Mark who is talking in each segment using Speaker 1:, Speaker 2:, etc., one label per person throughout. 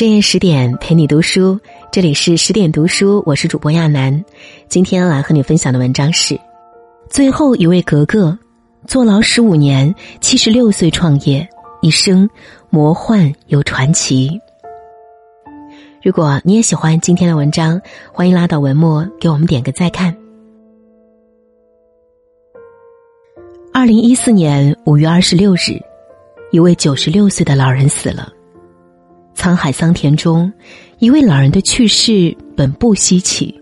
Speaker 1: 深夜十点陪你读书，这里是十点读书，我是主播亚楠。今天来和你分享的文章是：最后一位格格，坐牢十五年，七十六岁创业，一生魔幻又传奇。如果你也喜欢今天的文章，欢迎拉到文末给我们点个再看。二零一四年五月二十六日，一位九十六岁的老人死了。沧海桑田中，一位老人的去世本不稀奇，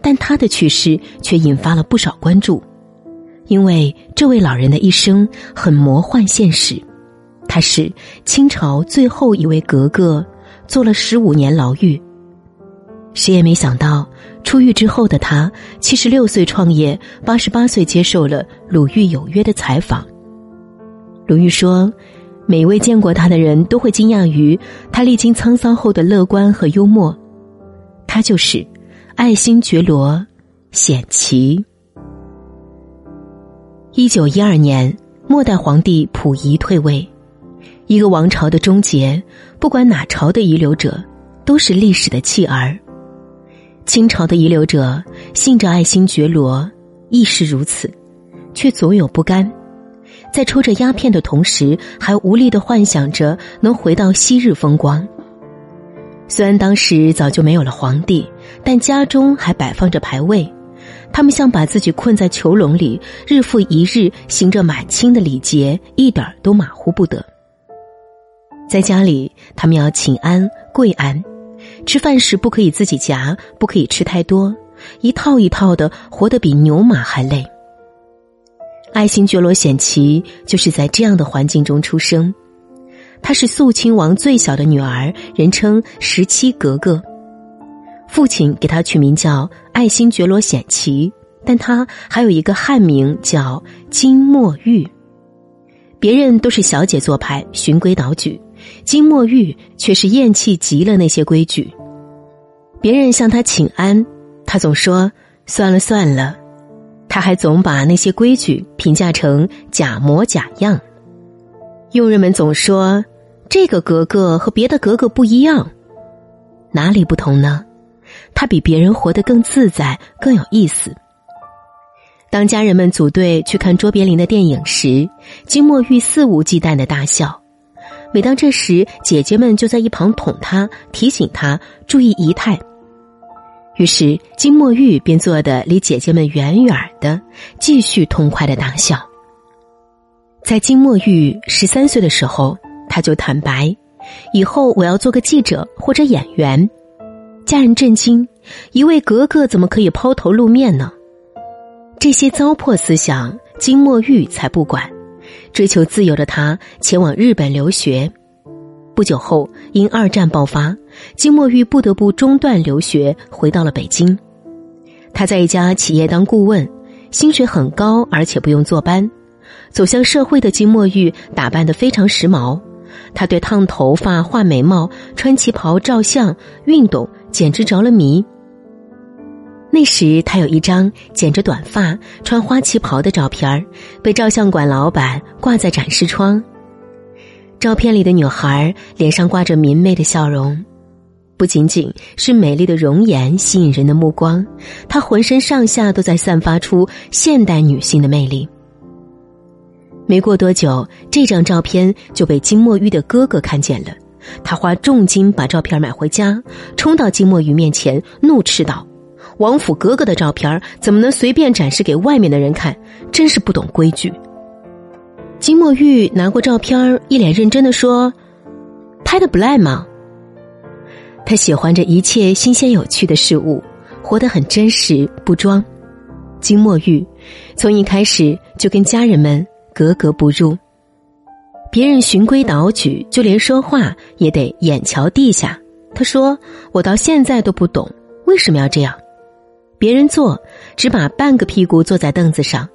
Speaker 1: 但他的去世却引发了不少关注，因为这位老人的一生很魔幻现实。他是清朝最后一位格格。坐了十五年牢狱，谁也没想到，出狱之后的他，七十六岁创业，八十八岁接受了《鲁豫有约》的采访。鲁豫说：“每一位见过他的人都会惊讶于他历经沧桑后的乐观和幽默。他就是爱新觉罗显齐。”一九一二年，末代皇帝溥仪退位。一个王朝的终结，不管哪朝的遗留者，都是历史的弃儿。清朝的遗留者信着爱新觉罗，亦是如此，却总有不甘，在抽着鸦片的同时，还无力的幻想着能回到昔日风光。虽然当时早就没有了皇帝，但家中还摆放着牌位，他们像把自己困在囚笼里，日复一日行着满清的礼节，一点都马虎不得。在家里，他们要请安、跪安，吃饭时不可以自己夹，不可以吃太多，一套一套的，活得比牛马还累。爱新觉罗显琪就是在这样的环境中出生，她是肃亲王最小的女儿，人称十七格格。父亲给她取名叫爱新觉罗显琪，但她还有一个汉名叫金墨玉。别人都是小姐做派，循规蹈矩。金墨玉却是厌弃极了那些规矩，别人向他请安，他总说算了算了，他还总把那些规矩评价成假模假样。佣人们总说这个格格和别的格格不一样，哪里不同呢？他比别人活得更自在，更有意思。当家人们组队去看卓别林的电影时，金墨玉肆无忌惮的大笑。每当这时，姐姐们就在一旁捅他，提醒他注意仪态。于是金墨玉便坐得离姐姐们远远的，继续痛快的大笑。在金墨玉十三岁的时候，他就坦白：“以后我要做个记者或者演员。”家人震惊：一位格格怎么可以抛头露面呢？这些糟粕思想，金墨玉才不管。追求自由的他前往日本留学，不久后因二战爆发，金墨玉不得不中断留学，回到了北京。他在一家企业当顾问，薪水很高，而且不用坐班。走向社会的金墨玉打扮得非常时髦，他对烫头发、画眉毛、穿旗袍照相、运动简直着了迷。那时，他有一张剪着短发、穿花旗袍的照片被照相馆老板挂在展示窗。照片里的女孩脸上挂着明媚的笑容，不仅仅是美丽的容颜吸引人的目光，她浑身上下都在散发出现代女性的魅力。没过多久，这张照片就被金墨玉的哥哥看见了，他花重金把照片买回家，冲到金墨玉面前，怒斥道。王府哥哥的照片怎么能随便展示给外面的人看？真是不懂规矩。金墨玉拿过照片，一脸认真的说：“拍的不赖嘛。”他喜欢着一切新鲜有趣的事物，活得很真实不装。金墨玉从一开始就跟家人们格格不入，别人循规蹈矩，就连说话也得眼瞧地下。他说：“我到现在都不懂为什么要这样。”别人坐，只把半个屁股坐在凳子上，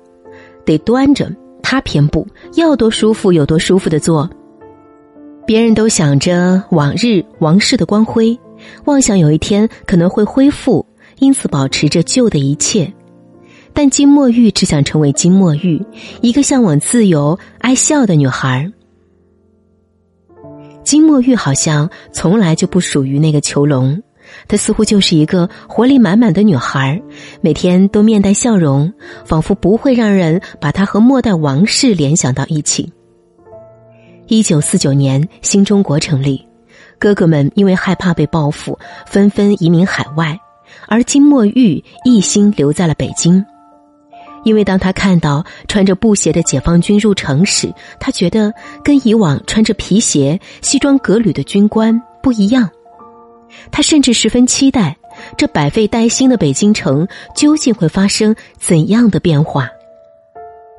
Speaker 1: 得端着。他偏不要多舒服有多舒服的坐。别人都想着往日王室的光辉，妄想有一天可能会恢复，因此保持着旧的一切。但金墨玉只想成为金墨玉，一个向往自由、爱笑的女孩。金墨玉好像从来就不属于那个囚笼，她似乎就是一个活力满满的女孩，每天都面带笑容，仿佛不会让人把她和末代王室联想到一起。一九四九年，新中国成立，哥哥们因为害怕被报复，纷纷移民海外，而金墨玉一心留在了北京。因为当他看到穿着布鞋的解放军入城时，他觉得跟以往穿着皮鞋、西装革履的军官不一样。他甚至十分期待这百废待兴的北京城究竟会发生怎样的变化。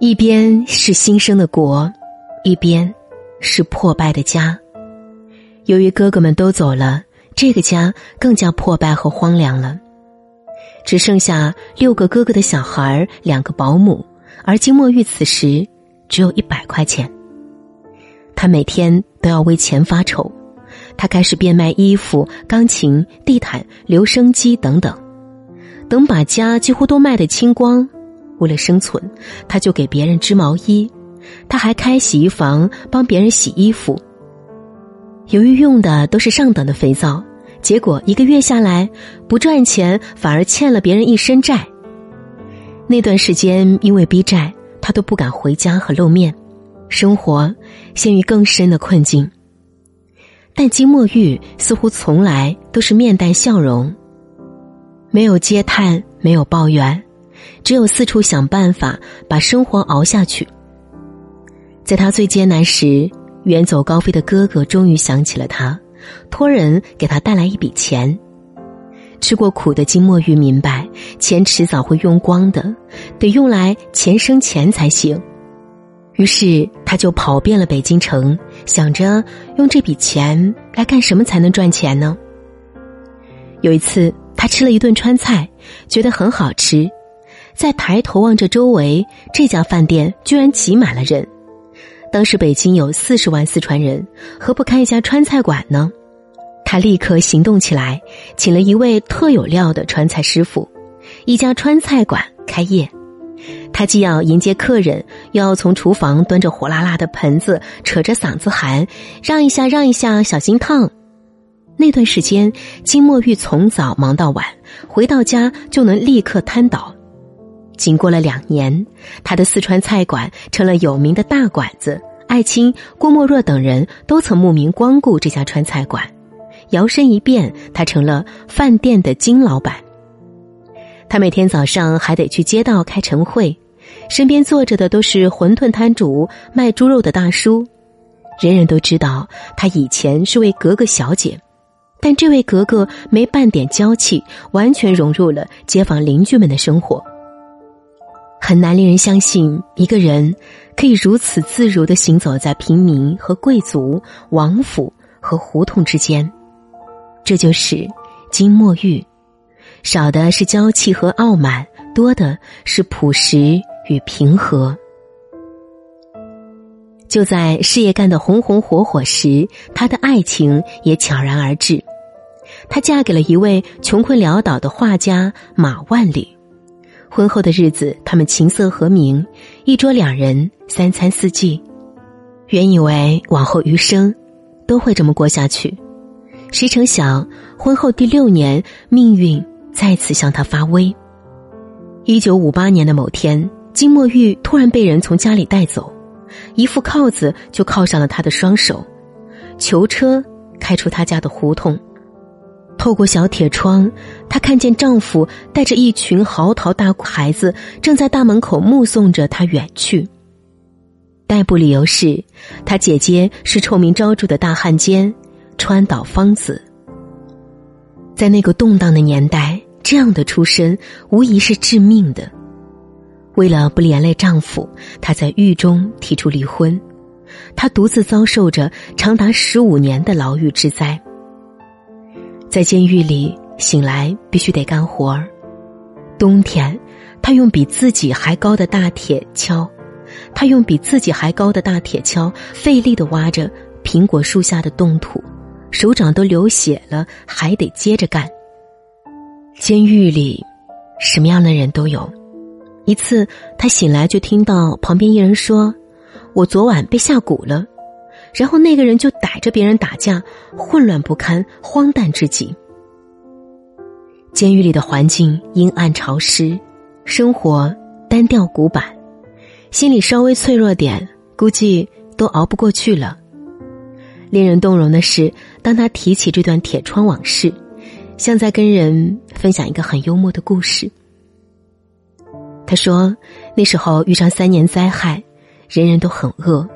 Speaker 1: 一边是新生的国，一边是破败的家。由于哥哥们都走了，这个家更加破败和荒凉了。只剩下六个哥哥的小孩两个保姆，而金墨玉此时只有一百块钱。他每天都要为钱发愁，他开始变卖衣服、钢琴、地毯、留声机等等。等把家几乎都卖得清光，为了生存，他就给别人织毛衣，他还开洗衣房帮别人洗衣服。由于用的都是上等的肥皂。结果一个月下来，不赚钱，反而欠了别人一身债。那段时间，因为逼债，他都不敢回家和露面，生活陷于更深的困境。但金墨玉似乎从来都是面带笑容，没有嗟叹，没有抱怨，只有四处想办法把生活熬下去。在他最艰难时，远走高飞的哥哥终于想起了他。托人给他带来一笔钱，吃过苦的金墨玉明白，钱迟早会用光的，得用来钱生钱才行。于是他就跑遍了北京城，想着用这笔钱来干什么才能赚钱呢？有一次，他吃了一顿川菜，觉得很好吃，再抬头望着周围，这家饭店居然挤满了人。当时北京有四十万四川人，何不开一家川菜馆呢？他立刻行动起来，请了一位特有料的川菜师傅，一家川菜馆开业。他既要迎接客人，又要从厨房端着火辣辣的盆子，扯着嗓子喊：“让一下，让一下，小心烫！”那段时间，金墨玉从早忙到晚，回到家就能立刻瘫倒。经过了两年，他的四川菜馆成了有名的大馆子。艾青、郭沫若等人都曾慕名光顾这家川菜馆，摇身一变，他成了饭店的金老板。他每天早上还得去街道开晨会，身边坐着的都是馄饨摊主、卖猪肉的大叔。人人都知道他以前是位格格小姐，但这位格格没半点娇气，完全融入了街坊邻居们的生活。很难令人相信，一个人可以如此自如的行走在平民和贵族、王府和胡同之间。这就是金墨玉，少的是娇气和傲慢，多的是朴实与平和。就在事业干得红红火火时，她的爱情也悄然而至。她嫁给了一位穷困潦倒的画家马万里。婚后的日子，他们琴瑟和鸣，一桌两人，三餐四季。原以为往后余生都会这么过下去，谁成想婚后第六年，命运再次向他发威。一九五八年的某天，金墨玉突然被人从家里带走，一副铐子就铐上了他的双手，囚车开出他家的胡同。透过小铁窗，她看见丈夫带着一群嚎啕大哭孩子，正在大门口目送着她远去。逮捕理由是，她姐姐是臭名昭著的大汉奸川岛芳子。在那个动荡的年代，这样的出身无疑是致命的。为了不连累丈夫，她在狱中提出离婚，她独自遭受着长达十五年的牢狱之灾。在监狱里醒来，必须得干活儿。冬天，他用比自己还高的大铁锹，他用比自己还高的大铁锹费力的挖着苹果树下的冻土，手掌都流血了，还得接着干。监狱里，什么样的人都有。一次，他醒来就听到旁边一人说：“我昨晚被下蛊了。”然后那个人就逮着别人打架，混乱不堪，荒诞至极。监狱里的环境阴暗潮湿，生活单调古板，心里稍微脆弱点，估计都熬不过去了。令人动容的是，当他提起这段铁窗往事，像在跟人分享一个很幽默的故事。他说，那时候遇上三年灾害，人人都很饿，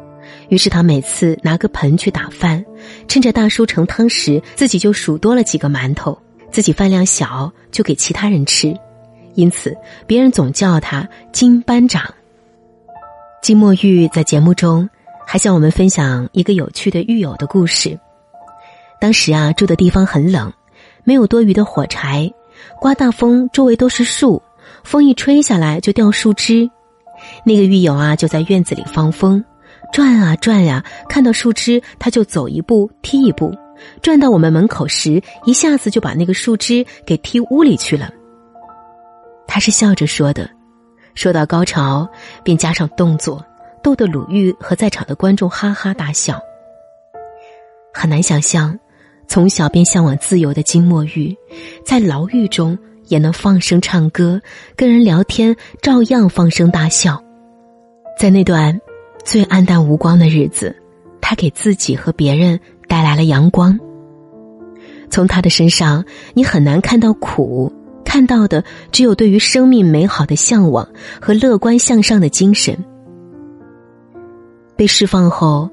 Speaker 1: 于是他每次拿个盆去打饭，趁着大叔盛汤时，自己就数多了几个馒头，自己饭量小，就给其他人吃，因此别人总叫他金班长。金墨玉在节目中。还向我们分享一个有趣的狱友的故事。当时啊，住的地方很冷，没有多余的火柴，刮大风，周围都是树，风一吹下来就掉树枝。那个狱友啊，就在院子里放风，转啊转呀，看到树枝他就走一步踢一步，转到我们门口时，一下子就把那个树枝给踢屋里去了。他是笑着说的，说到高潮便加上动作。逗得鲁豫和在场的观众哈哈大笑。很难想象，从小便向往自由的金墨玉，在牢狱中也能放声唱歌，跟人聊天照样放声大笑。在那段最暗淡无光的日子，他给自己和别人带来了阳光。从他的身上，你很难看到苦，看到的只有对于生命美好的向往和乐观向上的精神。被释放后，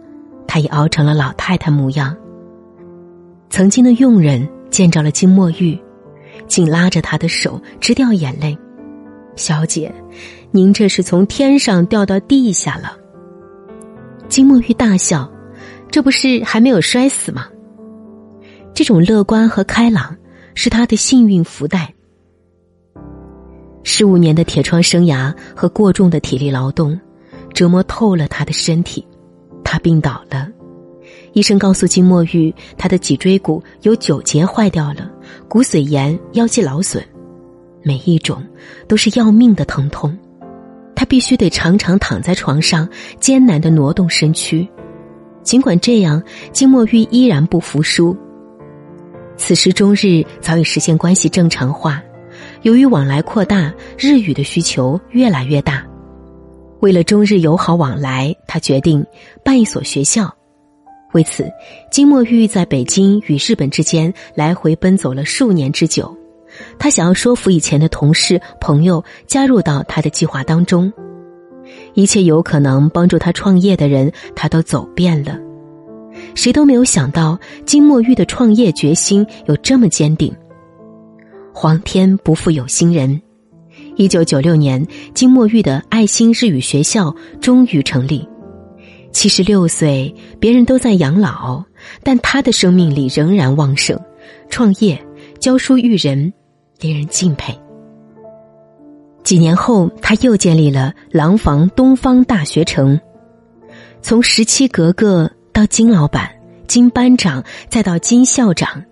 Speaker 1: 他已熬成了老太太模样。曾经的佣人见着了金墨玉，紧拉着他的手直掉眼泪：“小姐，您这是从天上掉到地下了。”金墨玉大笑：“这不是还没有摔死吗？”这种乐观和开朗是他的幸运福袋。十五年的铁窗生涯和过重的体力劳动。折磨透了他的身体，他病倒了。医生告诉金墨玉，他的脊椎骨有九节坏掉了，骨髓炎、腰肌劳损，每一种都是要命的疼痛。他必须得常常躺在床上，艰难的挪动身躯。尽管这样，金墨玉依然不服输。此时中日早已实现关系正常化，由于往来扩大，日语的需求越来越大。为了中日友好往来，他决定办一所学校。为此，金墨玉在北京与日本之间来回奔走了数年之久。他想要说服以前的同事朋友加入到他的计划当中，一切有可能帮助他创业的人，他都走遍了。谁都没有想到，金墨玉的创业决心有这么坚定。皇天不负有心人。一九九六年，金墨玉的爱心日语学校终于成立。七十六岁，别人都在养老，但他的生命力仍然旺盛。创业、教书育人，令人敬佩。几年后，他又建立了廊坊东方大学城。从十七格格到金老板、金班长，再到金校长，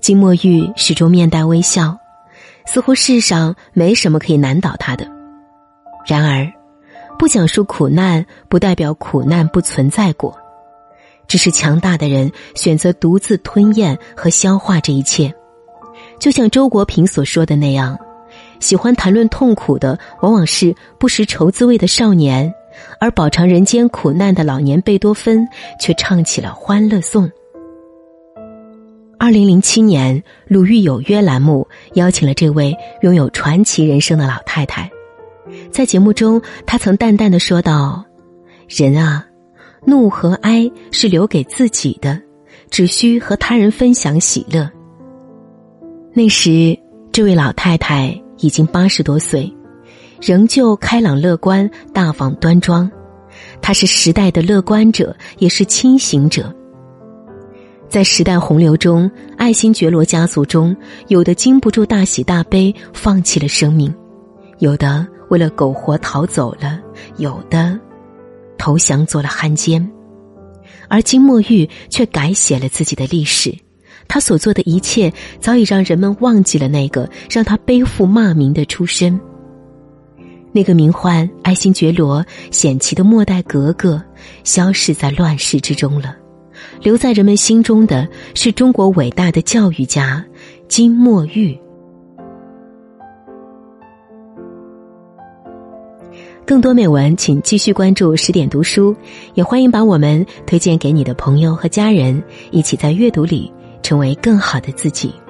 Speaker 1: 金墨玉始终面带微笑。似乎世上没什么可以难倒他的。然而，不讲述苦难不代表苦难不存在过，只是强大的人选择独自吞咽和消化这一切。就像周国平所说的那样，喜欢谈论痛苦的往往是不识愁滋味的少年，而饱尝人间苦难的老年贝多芬却唱起了《欢乐颂》。二零零七年，《鲁豫有约》栏目邀请了这位拥有传奇人生的老太太，在节目中，她曾淡淡的说道：“人啊，怒和哀是留给自己的，只需和他人分享喜乐。”那时，这位老太太已经八十多岁，仍旧开朗乐观、大方端庄。她是时代的乐观者，也是清醒者。在时代洪流中，爱新觉罗家族中有的经不住大喜大悲，放弃了生命；有的为了苟活逃走了；有的投降做了汉奸。而金墨玉却改写了自己的历史，他所做的一切早已让人们忘记了那个让他背负骂名的出身。那个名唤爱新觉罗、显奇的末代格格，消失在乱世之中了。留在人们心中的是中国伟大的教育家金墨玉。更多美文，请继续关注十点读书，也欢迎把我们推荐给你的朋友和家人，一起在阅读里成为更好的自己。